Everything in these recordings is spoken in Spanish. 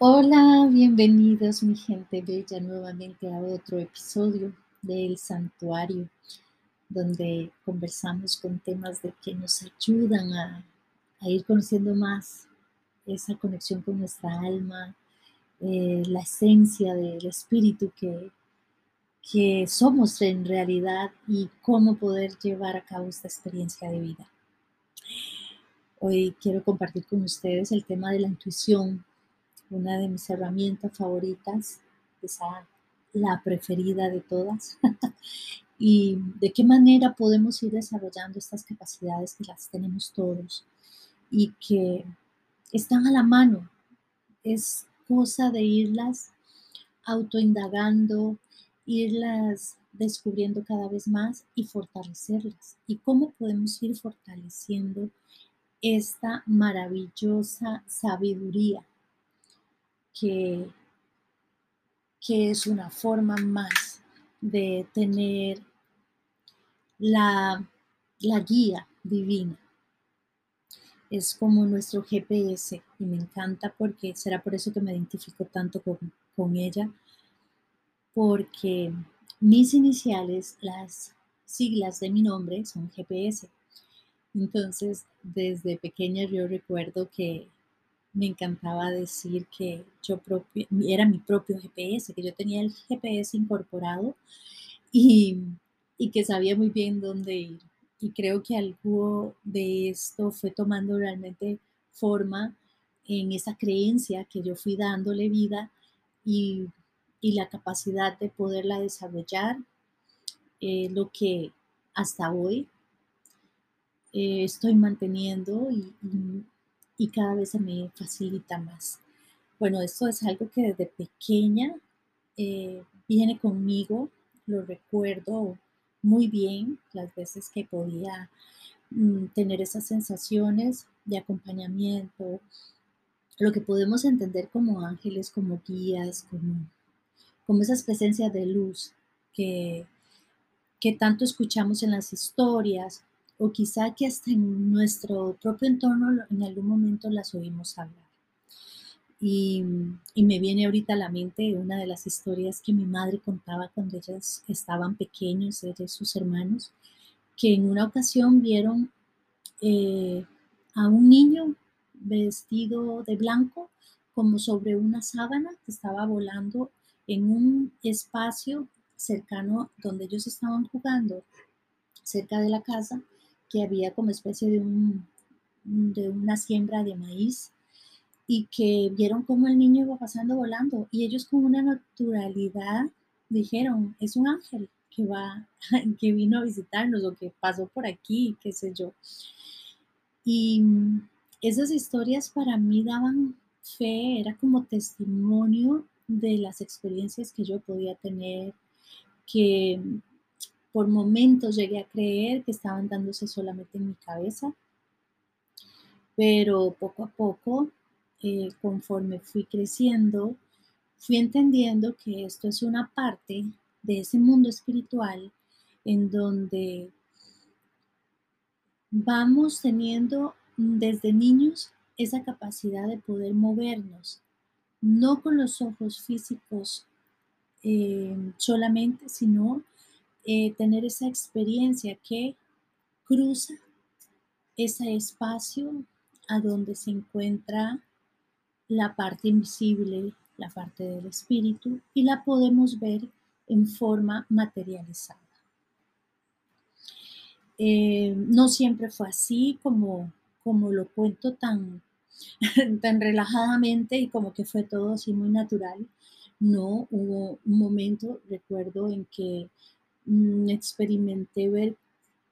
Hola, bienvenidos mi gente bella nuevamente a otro episodio del santuario, donde conversamos con temas de que nos ayudan a, ir conociendo más esa conexión con nuestra alma, eh, la esencia del espíritu que, que somos en realidad y cómo poder llevar a cabo esta experiencia de vida. Hoy quiero compartir con ustedes el tema de la intuición, una de mis herramientas favoritas, esa la preferida de todas. y de qué manera podemos ir desarrollando estas capacidades que las tenemos todos y que están a la mano. Es cosa de irlas autoindagando, irlas descubriendo cada vez más y fortalecerlas. ¿Y cómo podemos ir fortaleciendo esta maravillosa sabiduría que, que es una forma más de tener la, la guía divina. Es como nuestro GPS y me encanta porque será por eso que me identifico tanto con, con ella, porque mis iniciales, las siglas de mi nombre son GPS. Entonces, desde pequeña yo recuerdo que me encantaba decir que yo propio, era mi propio GPS, que yo tenía el GPS incorporado y, y que sabía muy bien dónde ir. Y creo que algo de esto fue tomando realmente forma en esa creencia que yo fui dándole vida y, y la capacidad de poderla desarrollar, eh, lo que hasta hoy eh, estoy manteniendo y, y cada vez se me facilita más. Bueno, esto es algo que desde pequeña eh, viene conmigo, lo recuerdo muy bien las veces que podía mm, tener esas sensaciones de acompañamiento, lo que podemos entender como ángeles, como guías, como, como esas presencias de luz que, que tanto escuchamos en las historias o quizá que hasta en nuestro propio entorno en algún momento las oímos hablar. Y, y, me viene ahorita a la mente una de las historias que mi madre contaba cuando ellas estaban pequeños, ella y sus hermanos, que en una ocasión vieron eh, a un niño vestido de blanco como sobre una sábana que estaba volando en un espacio cercano donde ellos estaban jugando, cerca de la casa, que había como especie de, un, de una siembra de maíz y que vieron cómo el niño iba pasando volando y ellos con una naturalidad dijeron, es un ángel que va, que vino a visitarnos o que pasó por aquí, qué sé yo. Y esas historias para mí daban fe, era como testimonio de las experiencias que yo podía tener, que por momentos llegué a creer que estaban dándose solamente en mi cabeza, pero poco a poco, eh, conforme fui creciendo, fui entendiendo que esto es una parte de ese mundo espiritual en donde vamos teniendo desde niños esa capacidad de poder movernos, no con los ojos físicos eh, solamente, sino eh, tener esa experiencia que cruza ese espacio a donde se encuentra la parte invisible, la parte del espíritu, y la podemos ver en forma materializada. Eh, no siempre fue así como, como lo cuento tan, tan relajadamente y como que fue todo así muy natural. No, hubo un momento, recuerdo, en que Mm, experimenté ver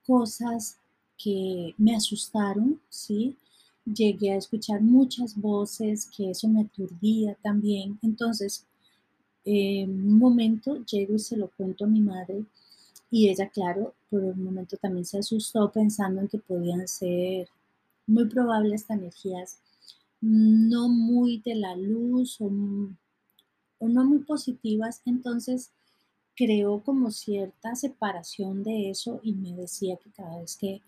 cosas que me asustaron, ¿sí? Llegué a escuchar muchas voces, que eso me aturdía también. Entonces, en un momento llego y se lo cuento a mi madre y ella, claro, por un momento también se asustó pensando en que podían ser muy probables estas energías no muy de la luz o, o no muy positivas. Entonces, creó como cierta separación de eso y me decía que cada vez que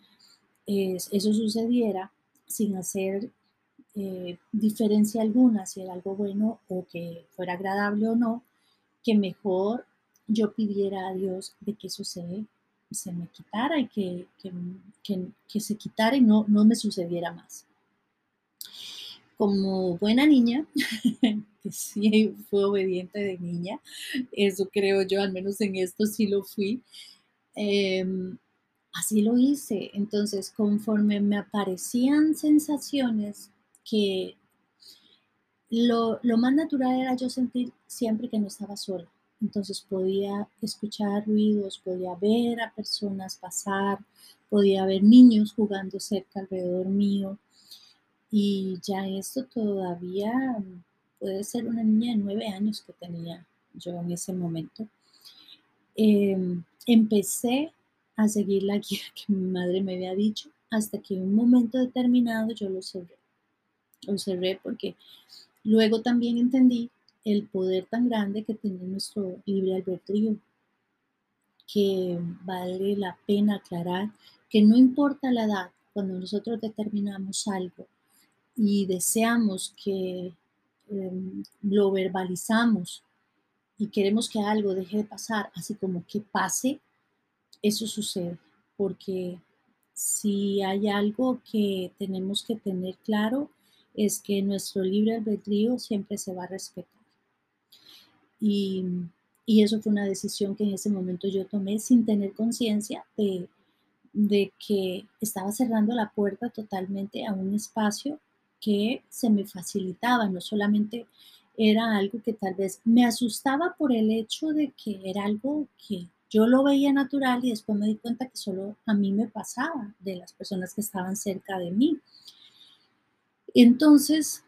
eso sucediera, sin hacer eh, diferencia alguna si era algo bueno o que fuera agradable o no, que mejor yo pidiera a Dios de que eso se, me quitara y que, que, se quitara y no, no me sucediera más. Como buena niña, que sí fue obediente de niña, eso creo yo, al menos en esto sí lo fui, em, así lo hice. Entonces, conforme me aparecían sensaciones que lo, lo, más natural era yo sentir siempre que no estaba sola. Entonces podía escuchar ruidos, podía ver a personas pasar, podía ver niños jugando cerca alrededor mío. Y ya esto todavía puede ser una niña de nueve años que tenía yo en ese momento. Em, empecé a seguir la guía que mi madre me había dicho hasta que en un momento determinado yo lo cerré. Lo cerré porque luego también entendí el poder tan grande que tiene nuestro libre albedrío, que vale la pena aclarar que no importa la edad, cuando nosotros determinamos algo y deseamos que em, lo verbalizamos y queremos que algo deje de pasar, así como que pase, eso sucede, porque si hay algo que tenemos que tener claro es que nuestro libre albedrío siempre se va a respetar. Y, eso fue una decisión que en ese momento yo tomé sin tener conciencia de, de que estaba cerrando la puerta totalmente a un espacio que se me facilitaba, no solamente era algo que tal vez me asustaba por el hecho de que era algo que yo lo veía natural y después me di cuenta que solo a mí me pasaba de las personas que estaban cerca de mí. Entonces,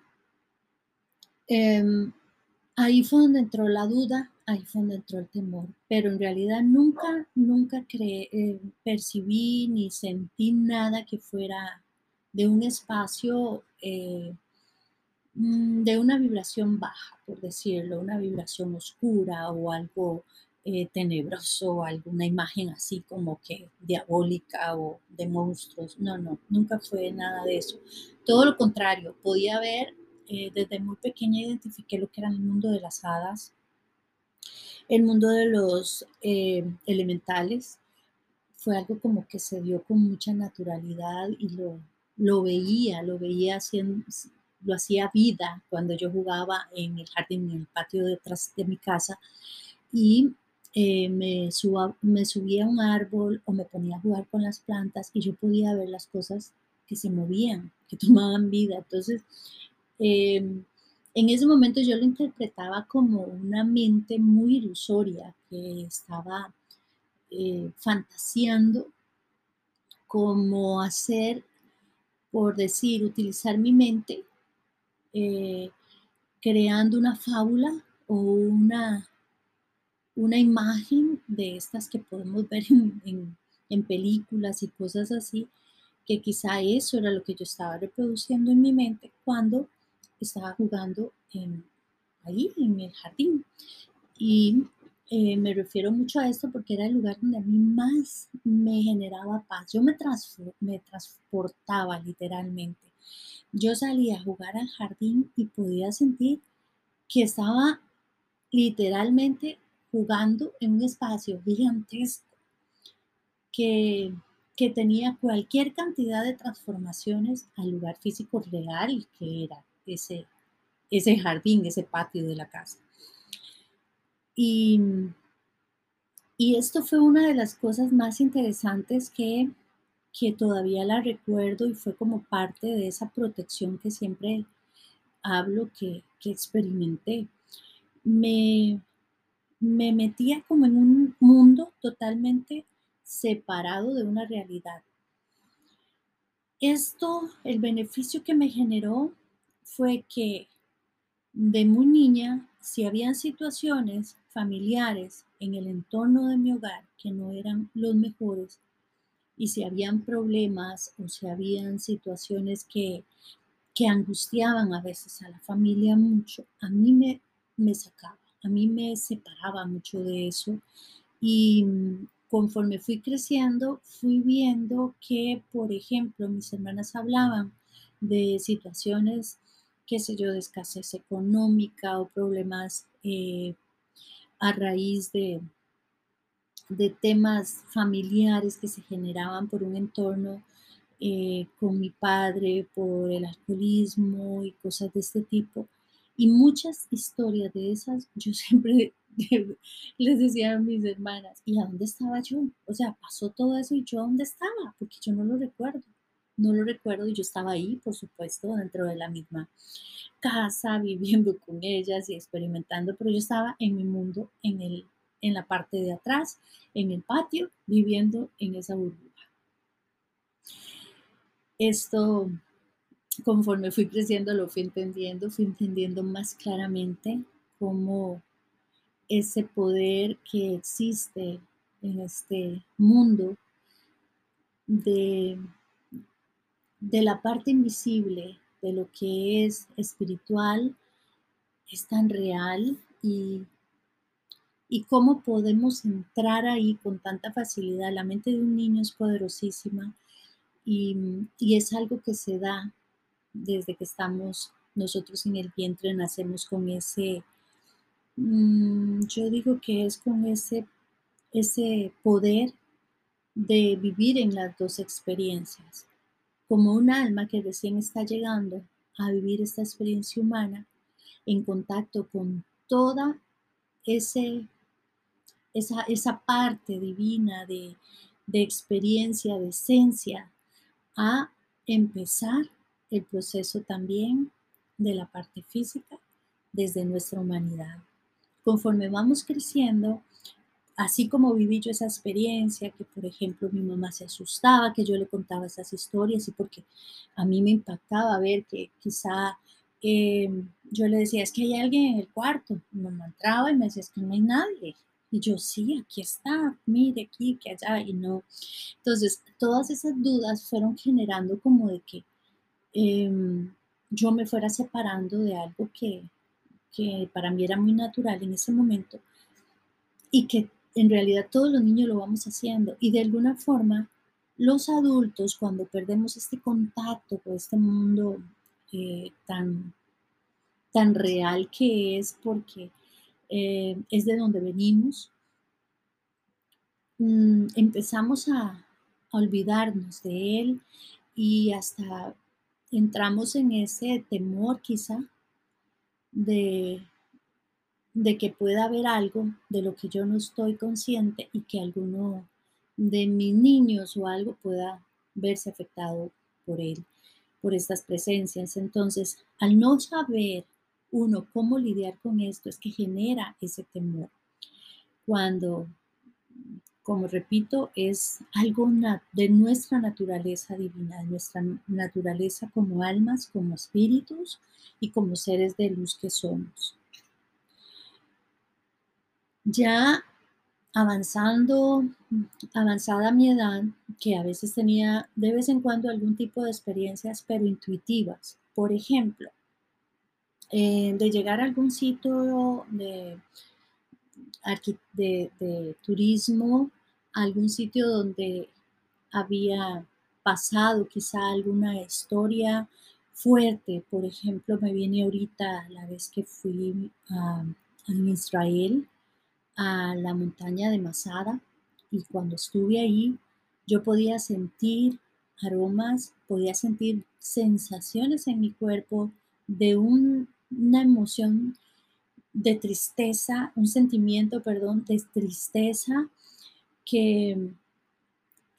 em, ahí fue donde entró la duda, ahí fue donde entró el temor, pero en realidad nunca, nunca eh, percibí ni sentí nada que fuera de un espacio, eh, mm, de una vibración baja, por decirlo, una vibración oscura o algo eh, tenebroso alguna imagen así como que diabólica o de monstruos. No, no, nunca fue nada de eso. Todo lo contrario, podía ver eh, desde muy pequeña identifiqué lo que era el mundo de las hadas, el mundo de los elementales. Fue algo como que se dio con mucha naturalidad y lo, lo veía, lo veía haciendo, lo hacía vida cuando yo jugaba en el jardín, en el patio detrás de mi casa y eh, me, me subía a un árbol o me ponía a jugar con las plantas y yo podía ver las cosas que se movían, que tomaban vida. Entonces, Em, en ese momento yo lo interpretaba como una mente muy ilusoria que estaba eh, fantaseando como hacer, por decir, utilizar mi mente eh, creando una fábula o una, una imagen de estas que podemos ver en, en películas y cosas así, que quizá eso era lo que yo estaba reproduciendo en mi mente cuando estaba jugando ahí en el jardín. Y eh, me refiero mucho a esto porque era el lugar donde a mí más me generaba paz. Yo me, me transportaba literalmente. Yo salía a jugar al jardín y podía sentir que estaba literalmente jugando en un espacio gigantesco que, que tenía cualquier cantidad de transformaciones al lugar físico real que era ese, ese jardín, ese patio de la casa. Y, y esto fue una de las cosas más interesantes que, que todavía la recuerdo y fue como parte de esa protección que siempre hablo que, que experimenté. Me, me metía como en un mundo totalmente separado de una realidad. Esto, el beneficio que me generó fue que de muy niña, si habían situaciones familiares en el entorno de mi hogar que no eran los mejores, y si habían problemas o si habían situaciones que, que angustiaban a veces a la familia mucho, a mí me, me sacaba, a mí me separaba mucho de eso. Y conforme fui creciendo, fui viendo que, por ejemplo, mis hermanas hablaban de situaciones qué sé yo, de escasez económica o problemas eh, a raíz de, de temas familiares que se generaban por un entorno eh, con mi padre, por el alcoholismo y cosas de este tipo. Y muchas historias de esas, yo siempre les decía a mis hermanas, ¿y a dónde estaba yo? O sea, pasó todo eso y yo a dónde estaba, porque yo no lo recuerdo. No lo recuerdo y yo estaba ahí, por supuesto, dentro de la misma casa, viviendo con ellas y experimentando, pero yo estaba en mi mundo, en, el, en la parte de atrás, en el patio, viviendo en esa burbuja. Esto, conforme fui creciendo, lo fui entendiendo, fui entendiendo más claramente cómo ese poder que existe en este mundo de, de la parte invisible de lo que es espiritual es tan real y, y cómo podemos entrar ahí con tanta facilidad. La mente de un niño es poderosísima y, y es algo que se da desde que estamos nosotros en el vientre, nacemos con ese Mm, yo digo que es con ese, ese poder de vivir en las dos experiencias, como un alma que recién está llegando a vivir esta experiencia humana en contacto con toda ese, esa, esa parte divina de, de experiencia, de esencia, a empezar el proceso también de la parte física desde nuestra humanidad. Conforme vamos creciendo, así como viví yo esa experiencia, que por ejemplo mi mamá se asustaba, que yo le contaba esas historias y porque a mí me impactaba ver que quizá em, yo le decía, es que hay alguien en el cuarto. Mi mamá entraba y me decía, es que no hay nadie. Y yo, sí, aquí está, mire aquí, que allá, y no. Entonces, todas esas dudas fueron generando como de que em, yo me fuera separando de algo que, que para mí era muy natural en ese momento y que en realidad todos los niños lo vamos haciendo. Y de alguna forma los adultos cuando perdemos este contacto con este mundo eh, tan, tan real que es porque eh, es de donde venimos, mm, empezamos a, a olvidarnos de él y hasta entramos en ese temor quizá de, de que pueda haber algo de lo que yo no estoy consciente y que alguno de mis niños o algo pueda verse afectado por él, por estas presencias. Entonces, al no saber uno cómo lidiar con esto, es que genera ese temor. Cuando, como repito, es algo de nuestra naturaleza divina, de nuestra naturaleza como almas, como espíritus, y como seres de luz que somos. Ya avanzando, avanzada mi edad, que a veces tenía de vez en cuando algún tipo de experiencias, pero intuitivas. Por ejemplo, eh, de llegar a algún sitio de, turismo, algún sitio donde había pasado quizá alguna historia fuerte. Por ejemplo, me viene ahorita la vez que fui a, Israel, a la montaña de Masada, y cuando estuve ahí, yo podía sentir aromas, podía sentir sensaciones en mi cuerpo de una emoción de tristeza, un sentimiento, perdón, de tristeza, que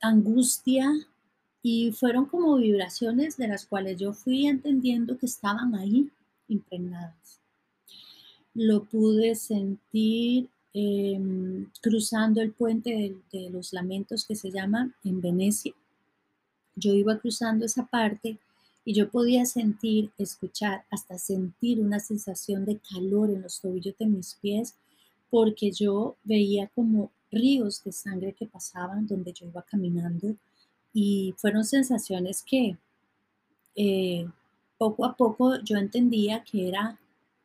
angustia, y fueron como vibraciones de las cuales yo fui entendiendo que estaban ahí impregnadas. Lo pude sentir em, cruzando el puente de, los lamentos que se llama en Venecia. Yo iba cruzando esa parte y yo podía sentir, escuchar, hasta sentir una sensación de calor en los tobillos de mis pies, porque yo veía como ríos de sangre que pasaban donde yo iba caminando y fueron sensaciones que eh, poco a poco yo entendía que era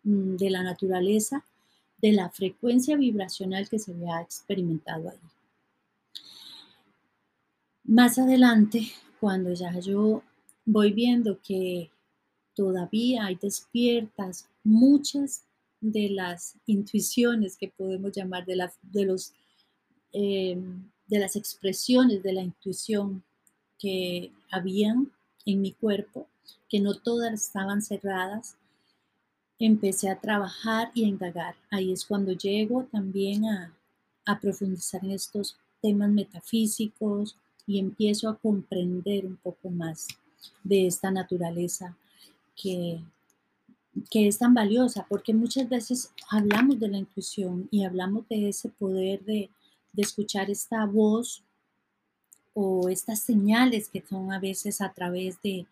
mm, de la naturaleza, de la frecuencia vibracional que se había experimentado ahí. Más adelante, cuando ya yo voy viendo que todavía hay despiertas muchas de las intuiciones que podemos llamar, de, las, de, los, em, de las expresiones de la intuición que habían en mi cuerpo, que no todas estaban cerradas, empecé a trabajar y a indagar. Ahí es cuando llego también a, a profundizar en estos temas metafísicos y empiezo a comprender un poco más de esta naturaleza que, que es tan valiosa, porque muchas veces hablamos de la intuición y hablamos de ese poder de, de escuchar esta voz o estas señales que son a veces a través de,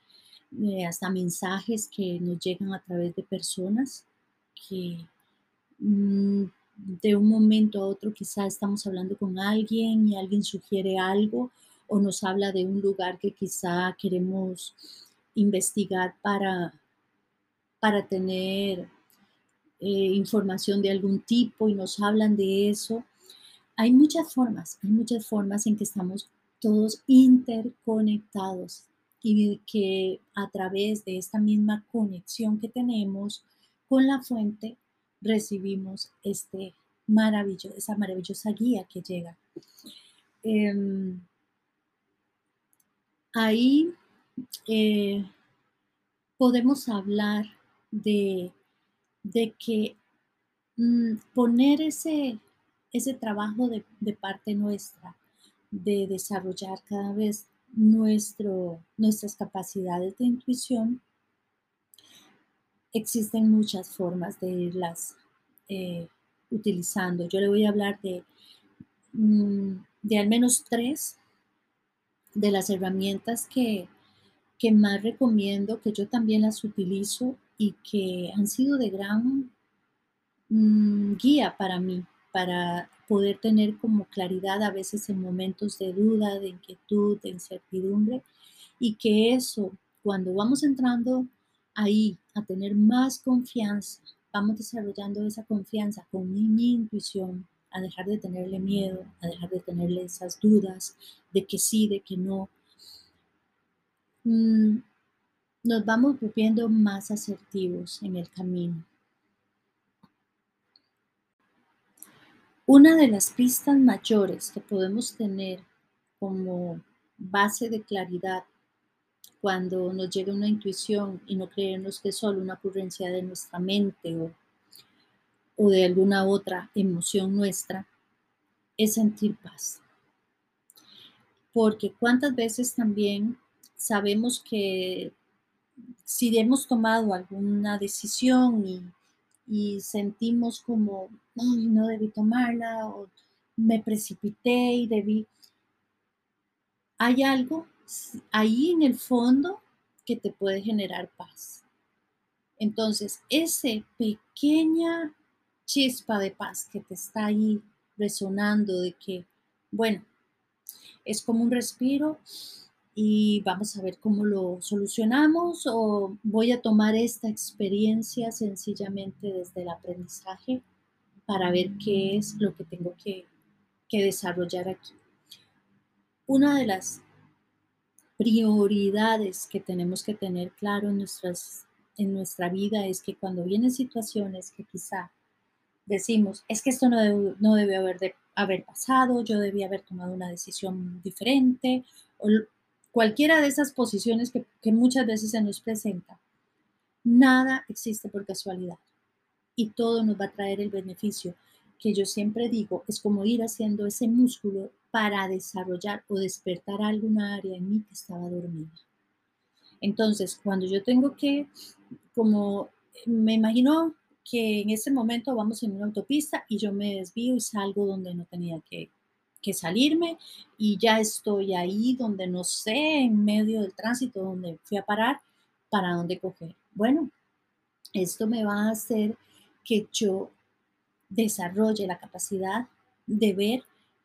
hasta mensajes que nos llegan a través de personas que mm, de un momento a otro quizá estamos hablando con alguien y alguien sugiere algo o nos habla de un lugar que quizá queremos investigar para, para tener eh, información de algún tipo y nos hablan de eso. Hay muchas formas, hay muchas formas en que estamos todos interconectados y que a través de esta misma conexión que tenemos con la fuente recibimos este maravilloso, esa maravillosa guía que llega. Em, ahí eh, podemos hablar de, de que mm, poner ese, ese trabajo de, de, parte nuestra, de desarrollar cada vez nuestro, nuestras capacidades de intuición, existen muchas formas de irlas eh, utilizando. Yo le voy a hablar de, mm, de al menos tres de las herramientas que, que más recomiendo, que yo también las utilizo y que han sido de gran mm, guía para mí, para poder tener como claridad a veces en momentos de duda, de inquietud, de incertidumbre, y que eso, cuando vamos entrando ahí a tener más confianza, vamos desarrollando esa confianza con mi, intuición, a dejar de tenerle miedo, a dejar de tenerle esas dudas de que sí, de que no. Mm, nos vamos volviendo más asertivos en el camino. Una de las pistas mayores que podemos tener como base de claridad cuando nos llega una intuición y no creemos que es solo una ocurrencia de nuestra mente o, o de alguna otra emoción nuestra, es sentir paz. Porque cuántas veces también sabemos que si hemos tomado alguna decisión y, y sentimos como, no debí tomarla o me precipité y debí, hay algo ahí en el fondo que te puede generar paz. Entonces, ese pequeña chispa de paz que te está ahí resonando de que, bueno, es como un respiro y vamos a ver cómo lo solucionamos o voy a tomar esta experiencia sencillamente desde el aprendizaje para ver qué es lo que tengo que, que desarrollar aquí. Una de las prioridades que tenemos que tener claro en, nuestras, en nuestra vida es que cuando vienen situaciones que quizá decimos, es que esto no, debe, no debe haber, de, haber pasado, yo debía haber tomado una decisión diferente, cualquiera de esas posiciones que, muchas veces se nos presenta, nada existe por casualidad y todo nos va a traer el beneficio que yo siempre digo, es como ir haciendo ese músculo para desarrollar o despertar alguna área en mí que estaba dormida. Entonces, cuando yo tengo que, como me imagino que en ese momento vamos en una autopista y yo me desvío y salgo donde no tenía que, que salirme y ya estoy ahí donde no sé, en medio del tránsito, donde fui a parar, para dónde coger. Bueno, esto me va a hacer que yo desarrolle la capacidad de ver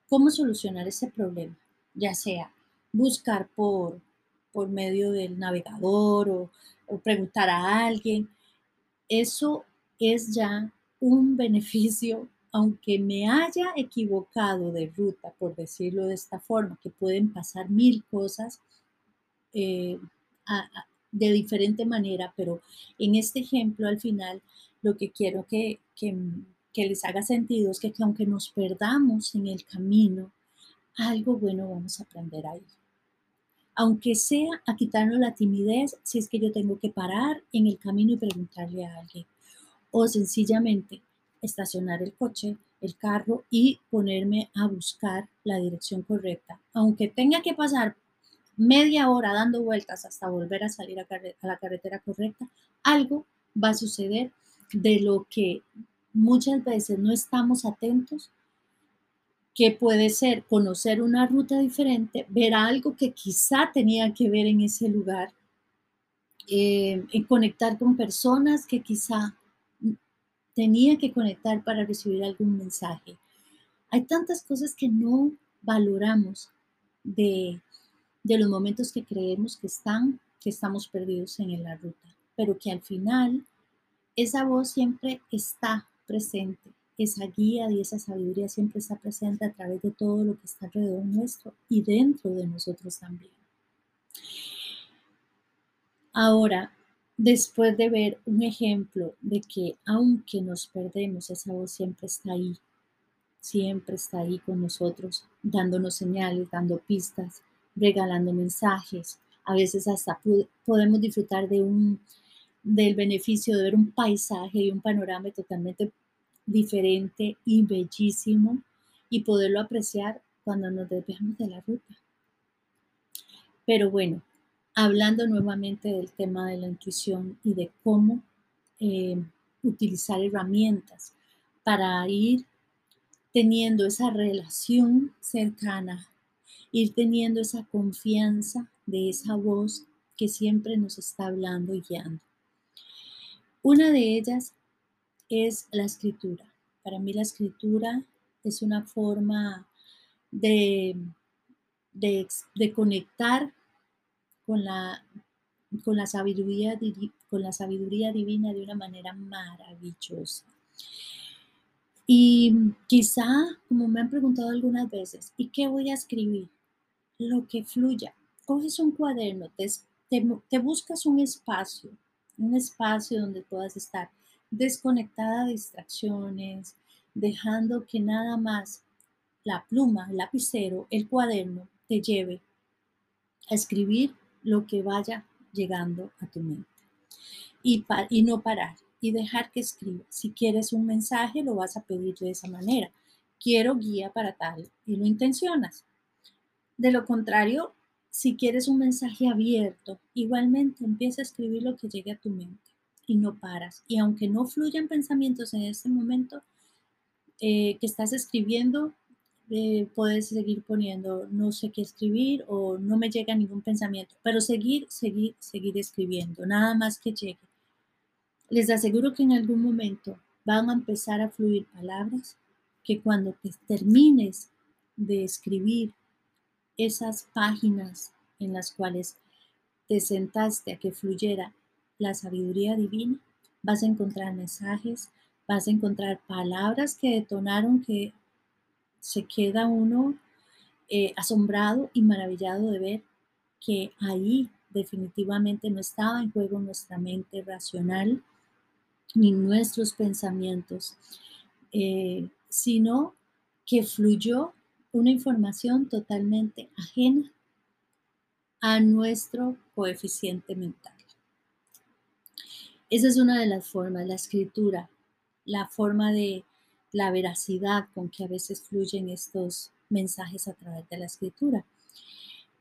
cómo solucionar ese problema, ya sea buscar por, por medio del navegador o, o preguntar a alguien. Eso es ya un beneficio, aunque me haya equivocado de ruta, por decirlo de esta forma, que pueden pasar mil cosas, eh, de diferente manera, pero en este ejemplo al final lo que quiero que, que, les haga sentido es que, que aunque nos perdamos en el camino, algo bueno vamos a aprender ahí. Aunque sea a quitarnos la timidez si es que yo tengo que parar en el camino y preguntarle a alguien. O sencillamente estacionar el coche, el carro y ponerme a buscar la dirección correcta. Aunque tenga que pasar media hora dando vueltas hasta volver a salir a, la carretera correcta, algo va a suceder de lo que muchas veces no estamos atentos, que puede ser conocer una ruta diferente, ver algo que quizá tenía que ver en ese lugar, eh, conectar con personas que quizá tenía que conectar para recibir algún mensaje. Hay tantas cosas que no valoramos de, de los momentos que creemos que están, que estamos perdidos en la ruta, pero que al final esa voz siempre está presente, esa guía y esa sabiduría siempre está presente a través de todo lo que está alrededor nuestro y dentro de nosotros también. Ahora, después de ver un ejemplo de que aunque nos perdemos, esa voz siempre está ahí, siempre está ahí con nosotros, dándonos señales, dando pistas, regalando mensajes. A veces hasta podemos disfrutar de un, del beneficio de ver un paisaje y un panorama totalmente diferente y bellísimo y poderlo apreciar cuando nos desviamos de la ruta. Pero bueno, hablando nuevamente del tema de la intuición y de cómo eh, utilizar herramientas para ir teniendo esa relación cercana ir teniendo esa confianza de esa voz que siempre nos está hablando y guiando. Una de ellas es la escritura. Para mí la escritura es una forma de, de, conectar con la, con, la sabiduría, con la sabiduría divina de una manera maravillosa. Y quizá, como me han preguntado algunas veces, ¿y qué voy a escribir? lo que fluya. Coges un cuaderno, te, buscas un espacio, un espacio donde puedas estar desconectada de distracciones, dejando que nada más la pluma, el lapicero, el cuaderno te lleve a escribir lo que vaya llegando a tu mente. Y, y no parar y dejar que escriba. Si quieres un mensaje, lo vas a pedir de esa manera. Quiero guía para tal y lo intencionas. De lo contrario, si quieres un mensaje abierto, igualmente empieza a escribir lo que llegue a tu mente y no paras. Y aunque no fluyan pensamientos en este momento eh, que estás escribiendo, eh, puedes seguir poniendo no sé qué escribir o no me llega ningún pensamiento, pero seguir, seguir, seguir escribiendo, nada más que llegue. Les aseguro que en algún momento van a empezar a fluir palabras que cuando te termines de escribir esas páginas en las cuales te sentaste a que fluyera la sabiduría divina, vas a encontrar mensajes, vas a encontrar palabras que detonaron que se queda uno eh, asombrado y maravillado de ver que ahí definitivamente no estaba en juego nuestra mente racional ni nuestros pensamientos, eh, sino que fluyó una información totalmente ajena a nuestro coeficiente mental. Esa es una de las formas, la escritura, la forma de la veracidad con que a veces fluyen estos mensajes a través de la escritura.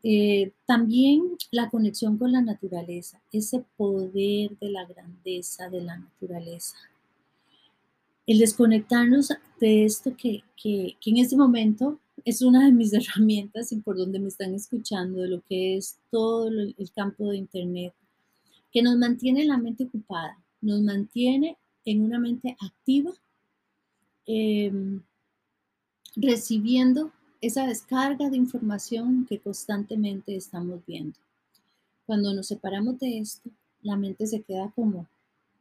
Eh, también la conexión con la naturaleza, ese poder de la grandeza de la naturaleza. El desconectarnos de esto que, que en este momento es una de mis herramientas y por donde me están escuchando de lo que es todo el campo de Internet, que nos mantiene la mente ocupada, nos mantiene en una mente activa, em, recibiendo esa descarga de información que constantemente estamos viendo. Cuando nos separamos de esto, la mente se queda como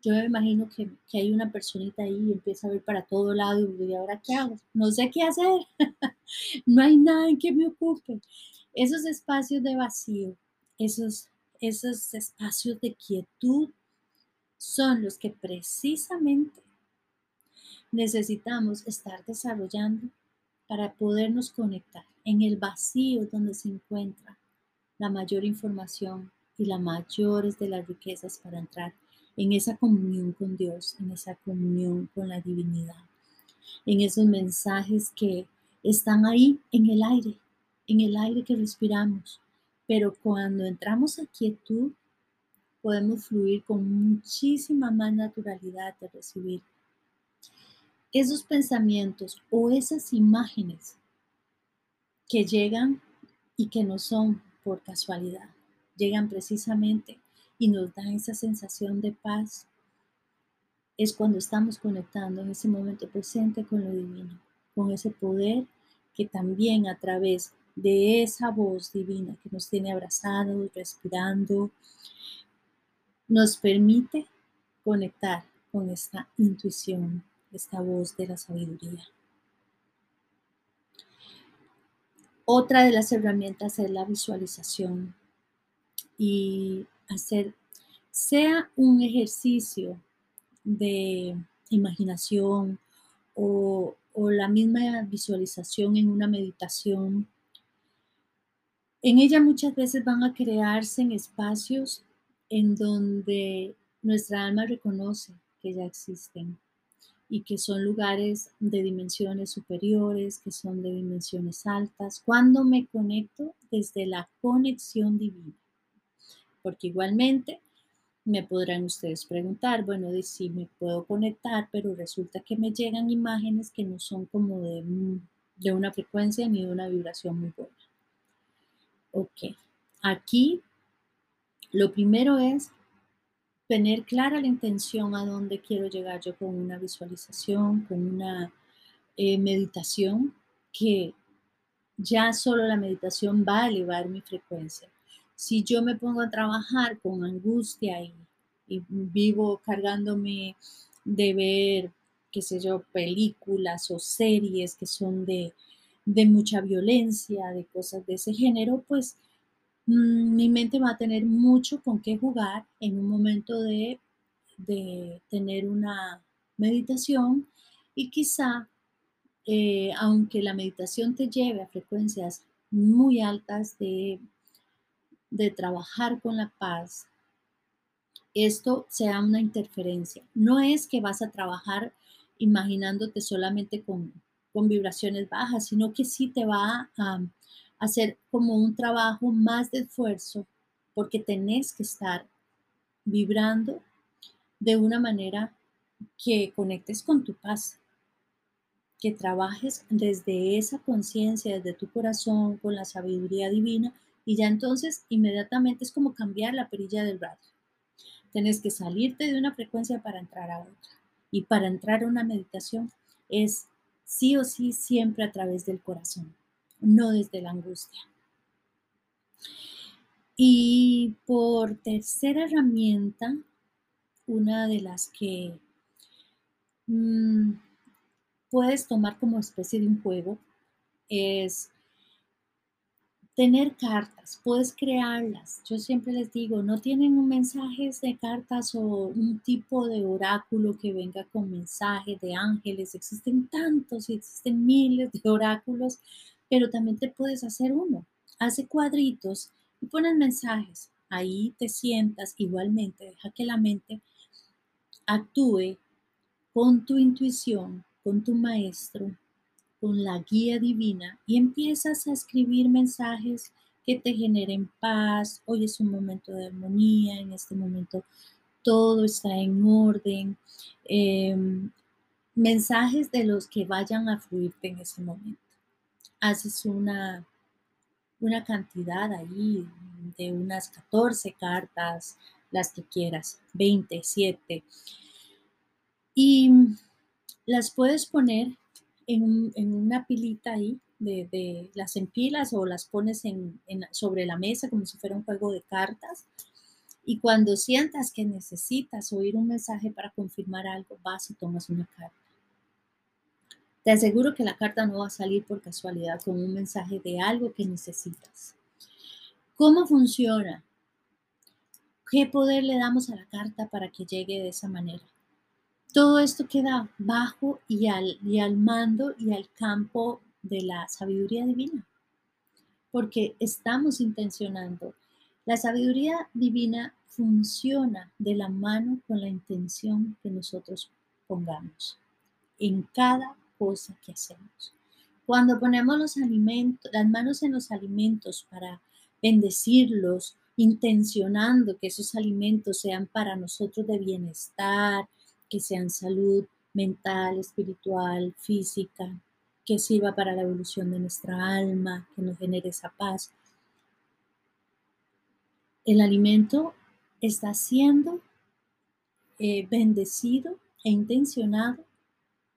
yo me imagino que, hay una personita ahí y empieza a ver para todo lado y ahora qué hago, no sé qué hacer, no hay nada en que me ocupe. Esos espacios de vacío, esos esos espacios de quietud son los que precisamente necesitamos estar desarrollando para podernos conectar en el vacío donde se encuentra la mayor información y la mayores de las riquezas para entrar en esa comunión con Dios, en esa comunión con la divinidad, en esos mensajes que están ahí en el aire, en el aire que respiramos. Pero cuando entramos a quietud, podemos fluir con muchísima más naturalidad de recibir esos pensamientos o esas imágenes que llegan y que no son por casualidad, llegan precisamente y nos dan esa sensación de paz, es cuando estamos conectando en ese momento presente con lo divino, con ese poder que también a través de esa voz divina que nos tiene abrazados, respirando, nos permite conectar con esta intuición, esta voz de la sabiduría. Otra de las herramientas es la visualización y hacer, sea un ejercicio de imaginación o, la misma visualización en una meditación, en ella muchas veces van a crearse en espacios en donde nuestra alma reconoce que ya existen y que son lugares de dimensiones superiores, que son de dimensiones altas, cuando me conecto desde la conexión divina. Porque igualmente me podrán ustedes preguntar, bueno, de si me puedo conectar, pero resulta que me llegan imágenes que no son como de, de una frecuencia ni de una vibración muy buena. Ok, aquí lo primero es tener clara la intención a dónde quiero llegar yo con una visualización, con una eh, meditación, que ya solo la meditación va a elevar mi frecuencia. Si yo me pongo a trabajar con angustia y, y vivo cargándome de ver, qué sé yo, películas o series que son de, de mucha violencia, de cosas de ese género, pues mi mente va a tener mucho con qué jugar en un momento de, tener una meditación y quizá, eh, aunque la meditación te lleve a frecuencias muy altas de, de trabajar con la paz, esto sea una interferencia. No es que vas a trabajar imaginándote solamente con, con vibraciones bajas, sino que sí te va a hacer como un trabajo más de esfuerzo porque tenés que estar vibrando de una manera que conectes con tu paz, que trabajes desde esa conciencia, desde tu corazón, con la sabiduría divina, y ya entonces inmediatamente es como cambiar la perilla del radio. Tienes que salirte de una frecuencia para entrar a otra. Y para entrar a una meditación es sí o sí siempre a través del corazón no desde la angustia. Y por tercera herramienta, una de las que mm, puedes tomar como especie de un juego es tener cartas, puedes crearlas. Yo siempre les digo, no tienen mensajes de cartas o un tipo de oráculo que venga con mensajes de ángeles. Existen tantos y existen miles de oráculos pero también te puedes hacer uno. Hace cuadritos y pones mensajes. Ahí te sientas igualmente, deja que la mente actúe con tu intuición, con tu maestro, con la guía divina y empiezas a escribir mensajes que te generen paz. Hoy es un momento de armonía, en este momento todo está en orden. Em, mensajes de los que vayan a fluirte en ese momento haces una, una cantidad ahí de unas 14 cartas, las que quieras, 27. Y las puedes poner en, una pilita ahí, de, las empilas o las pones en, sobre la mesa como si fuera un juego de cartas. Y cuando sientas que necesitas oír un mensaje para confirmar algo, vas y tomas una carta. Te aseguro que la carta no va a salir por casualidad con un mensaje de algo que necesitas. ¿Cómo funciona? ¿Qué poder le damos a la carta para que llegue de esa manera? Todo esto queda bajo y al, y al mando y al campo de la sabiduría divina, porque estamos intencionando. La sabiduría divina funciona de la mano con la intención que nosotros pongamos en cada cosa que hacemos. Cuando ponemos los alimentos, las manos en los alimentos para bendecirlos, intencionando que esos alimentos sean para nosotros de bienestar, que sean salud mental, espiritual, física, que sirva para la evolución de nuestra alma, que nos genere esa paz. El alimento está siendo eh, bendecido e intencionado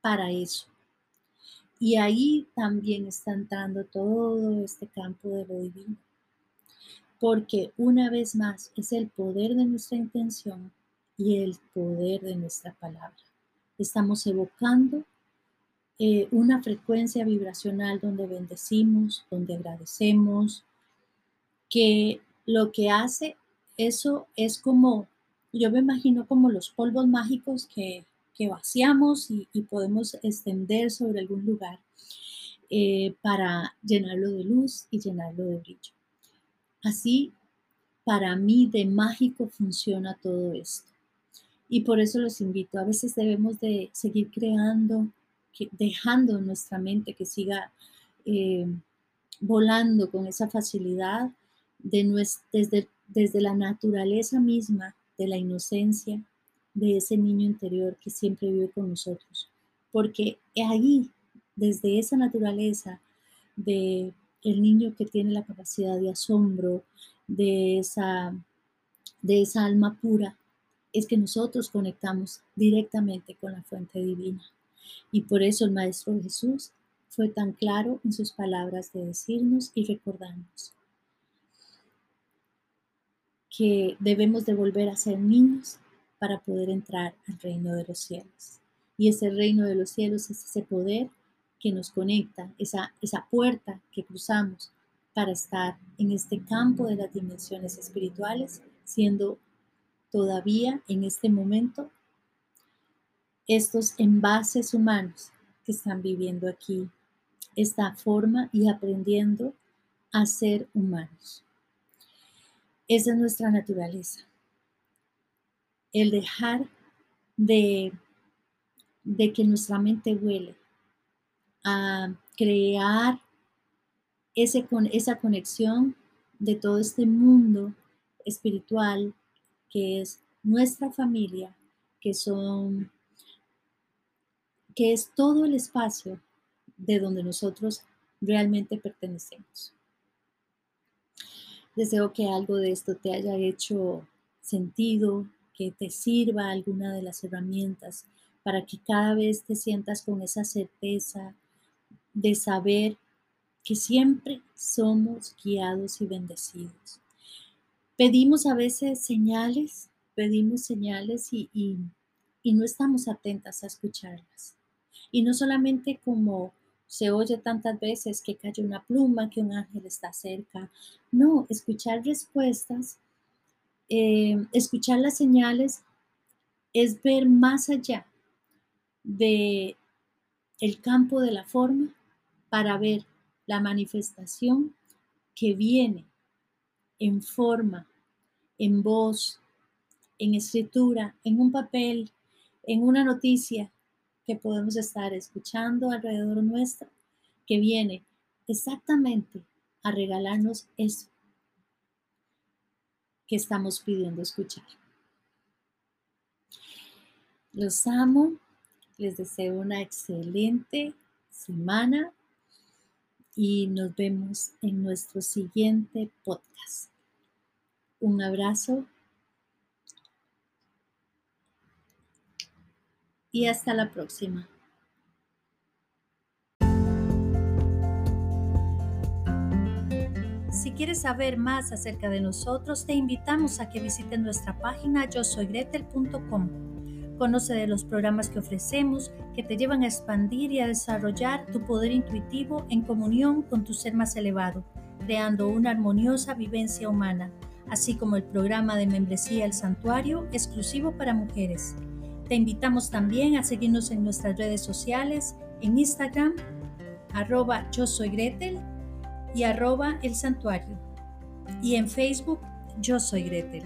para eso. Y ahí también está entrando todo este campo de lo divino porque una vez más es el poder de nuestra intención y el poder de nuestra palabra. Estamos evocando eh, una frecuencia vibracional donde bendecimos, donde agradecemos, que lo que hace eso es como, yo me imagino como los polvos mágicos que, vaciamos y, podemos extender sobre algún lugar eh, para llenarlo de luz y llenarlo de brillo. Así, para mí de mágico funciona todo esto. Y por eso los invito, a veces debemos de seguir creando, dejando nuestra mente que siga eh, volando con esa facilidad de desde, desde la naturaleza misma de la inocencia de ese niño interior que siempre vive con nosotros. Porque ahí, desde esa naturaleza de el niño que tiene la capacidad de asombro, de esa, de esa alma pura, es que nosotros conectamos directamente con la fuente divina. Y por eso el Maestro Jesús fue tan claro en sus palabras de decirnos y recordarnos que debemos de volver a ser niños para poder entrar al reino de los cielos. Y ese reino de los cielos es ese poder que nos conecta, esa, esa puerta que cruzamos para estar en este campo de las dimensiones espirituales, siendo todavía en este momento estos envases humanos que están viviendo aquí, esta forma y aprendiendo a ser humanos. Esa es nuestra naturaleza. El dejar de, de que nuestra mente huele, a crear ese, con, esa conexión de todo este mundo espiritual que es nuestra familia, que son que es todo el espacio de donde nosotros realmente pertenecemos. Deseo que algo de esto te haya hecho sentido, que te sirva alguna de las herramientas para que cada vez te sientas con esa certeza, de saber que siempre somos guiados y bendecidos. Pedimos a veces señales, pedimos señales y, y, no estamos atentas a escucharlas. Y no solamente como se oye tantas veces que cae una pluma, que un ángel está cerca. No, escuchar respuestas, eh, escuchar las señales es ver más allá de el campo de la forma para ver la manifestación que viene en forma, en voz, en escritura, en un papel, en una noticia que podemos estar escuchando alrededor nuestro, que viene exactamente a regalarnos eso que estamos pidiendo escuchar. Los amo, les deseo una excelente semana y nos vemos en nuestro siguiente podcast. Un abrazo y hasta la próxima. Si quieres saber más acerca de nosotros, te invitamos a que visites nuestra página yo soy gretel.com. Conoce de los programas que ofrecemos que te llevan a expandir y a desarrollar tu poder intuitivo en comunión con tu ser más elevado, creando una armoniosa vivencia humana, así como el programa de membresía El Santuario exclusivo para mujeres. Te invitamos también a seguirnos en nuestras redes sociales, en Instagram, arroba yo soy Gretel y arroba el santuario. Y en Facebook, yo soy Gretel.